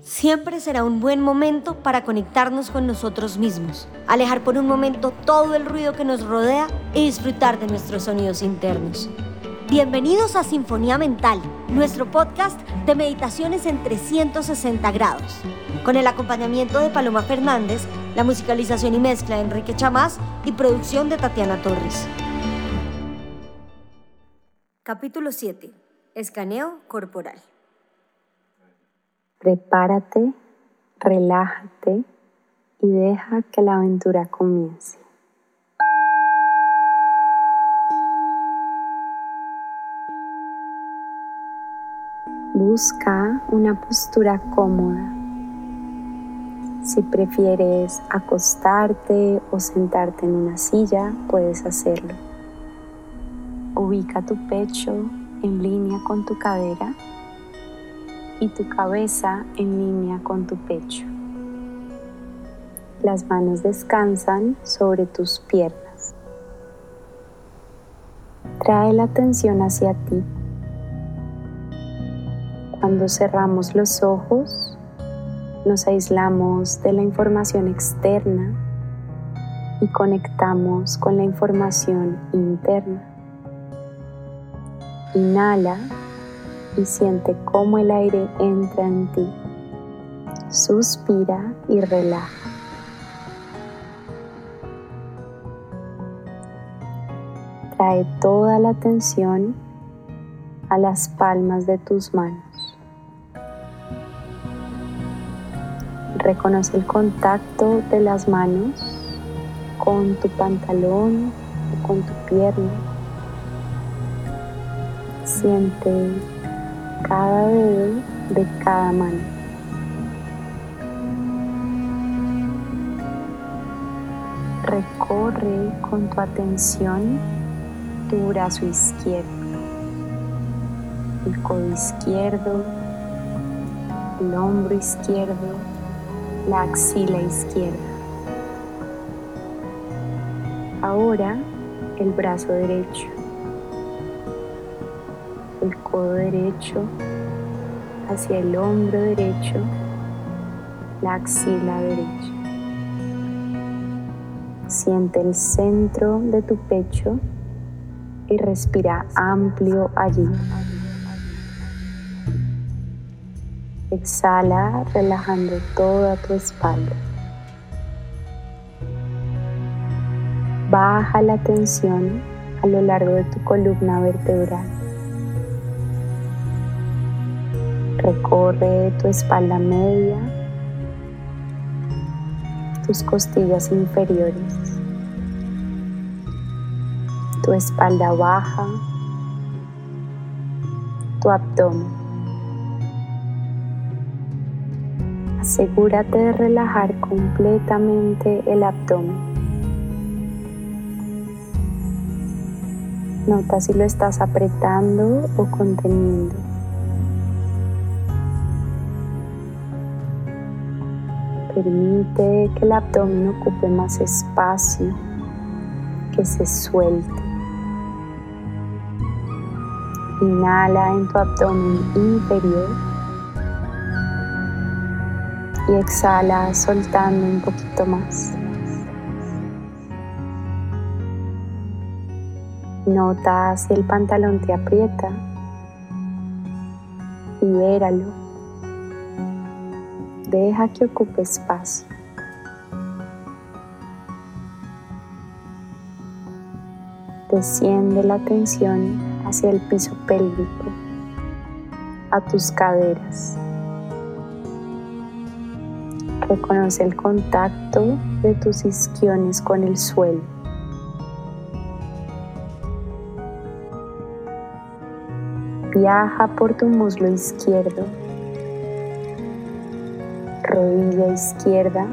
Siempre será un buen momento para conectarnos con nosotros mismos, alejar por un momento todo el ruido que nos rodea y disfrutar de nuestros sonidos internos. Bienvenidos a Sinfonía Mental, nuestro podcast de meditaciones en 360 grados, con el acompañamiento de Paloma Fernández, la musicalización y mezcla de Enrique Chamás y producción de Tatiana Torres. Capítulo 7. Escaneo corporal. Prepárate, relájate y deja que la aventura comience. Busca una postura cómoda. Si prefieres acostarte o sentarte en una silla, puedes hacerlo. Ubica tu pecho en línea con tu cadera y tu cabeza en línea con tu pecho. Las manos descansan sobre tus piernas. Trae la atención hacia ti. Cuando cerramos los ojos, nos aislamos de la información externa y conectamos con la información interna. Inhala siente cómo el aire entra en ti. Suspira y relaja. Trae toda la atención a las palmas de tus manos. Reconoce el contacto de las manos con tu pantalón o con tu pierna. Siente cada dedo de cada mano. Recorre con tu atención tu brazo izquierdo, el codo izquierdo, el hombro izquierdo, la axila izquierda. Ahora el brazo derecho el codo derecho hacia el hombro derecho, la axila derecha. Siente el centro de tu pecho y respira amplio allí. Exhala relajando toda tu espalda. Baja la tensión a lo largo de tu columna vertebral. Recorre tu espalda media, tus costillas inferiores, tu espalda baja, tu abdomen. Asegúrate de relajar completamente el abdomen. Nota si lo estás apretando o conteniendo. Permite que el abdomen ocupe más espacio, que se suelte. Inhala en tu abdomen inferior y exhala soltando un poquito más. Nota si el pantalón te aprieta, libéralo Deja que ocupe espacio. Desciende la tensión hacia el piso pélvico, a tus caderas. Reconoce el contacto de tus isquiones con el suelo. Viaja por tu muslo izquierdo rodilla izquierda,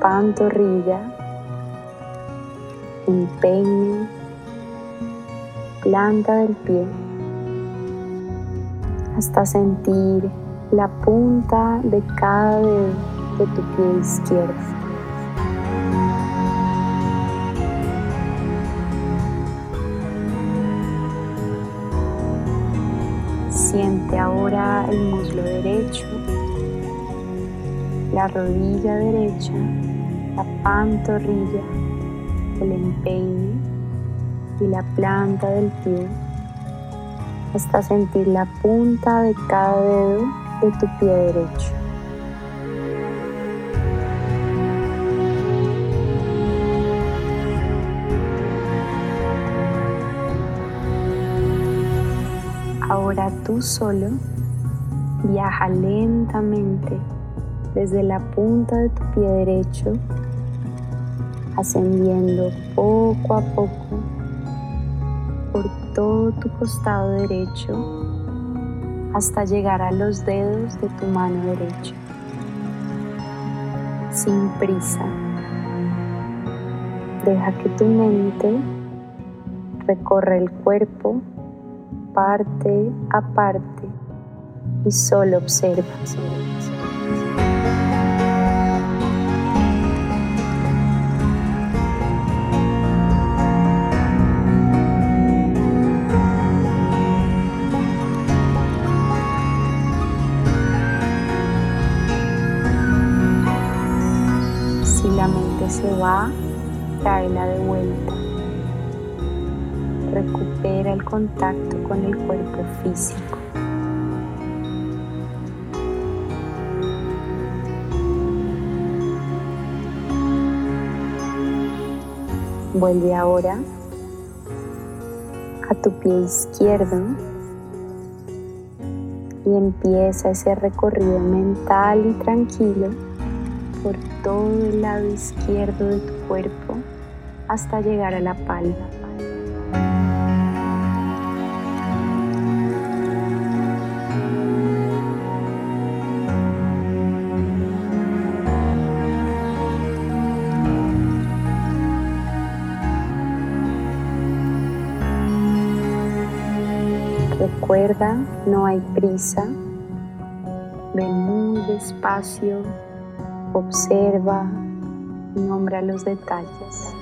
pantorrilla, empeño, planta del pie, hasta sentir la punta de cada dedo de tu pie izquierdo. Siente ahora el muslo derecho la rodilla derecha, la pantorrilla, el empeine y la planta del pie hasta sentir la punta de cada dedo de tu pie derecho. Ahora tú solo viaja lentamente desde la punta de tu pie derecho, ascendiendo poco a poco por todo tu costado derecho hasta llegar a los dedos de tu mano derecha. Sin prisa. Deja que tu mente recorra el cuerpo parte a parte y solo observa. Se va, tráela de vuelta recupera el contacto con el cuerpo físico. Vuelve ahora a tu pie izquierdo y empieza ese recorrido mental y tranquilo por todo el lado izquierdo de tu cuerpo hasta llegar a la palma. Recuerda, no hay prisa. Ven muy despacio, observa y nombra los detalles.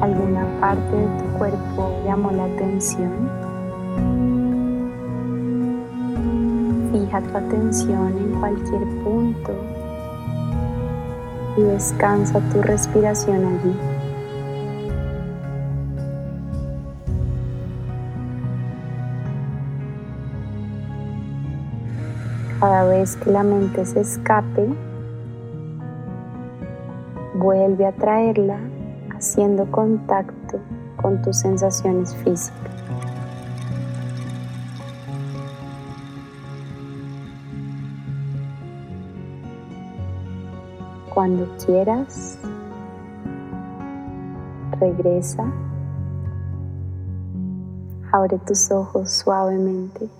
¿Alguna parte de tu cuerpo llamó la atención? Tu atención en cualquier punto y descansa tu respiración allí. Cada vez que la mente se escape, vuelve a traerla haciendo contacto con tus sensaciones físicas. Cuando quieras, regresa. Abre tus ojos suavemente.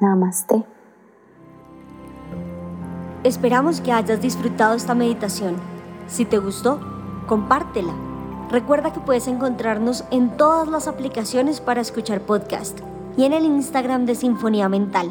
Namaste. Esperamos que hayas disfrutado esta meditación. Si te gustó, compártela. Recuerda que puedes encontrarnos en todas las aplicaciones para escuchar podcast y en el Instagram de Sinfonía Mental.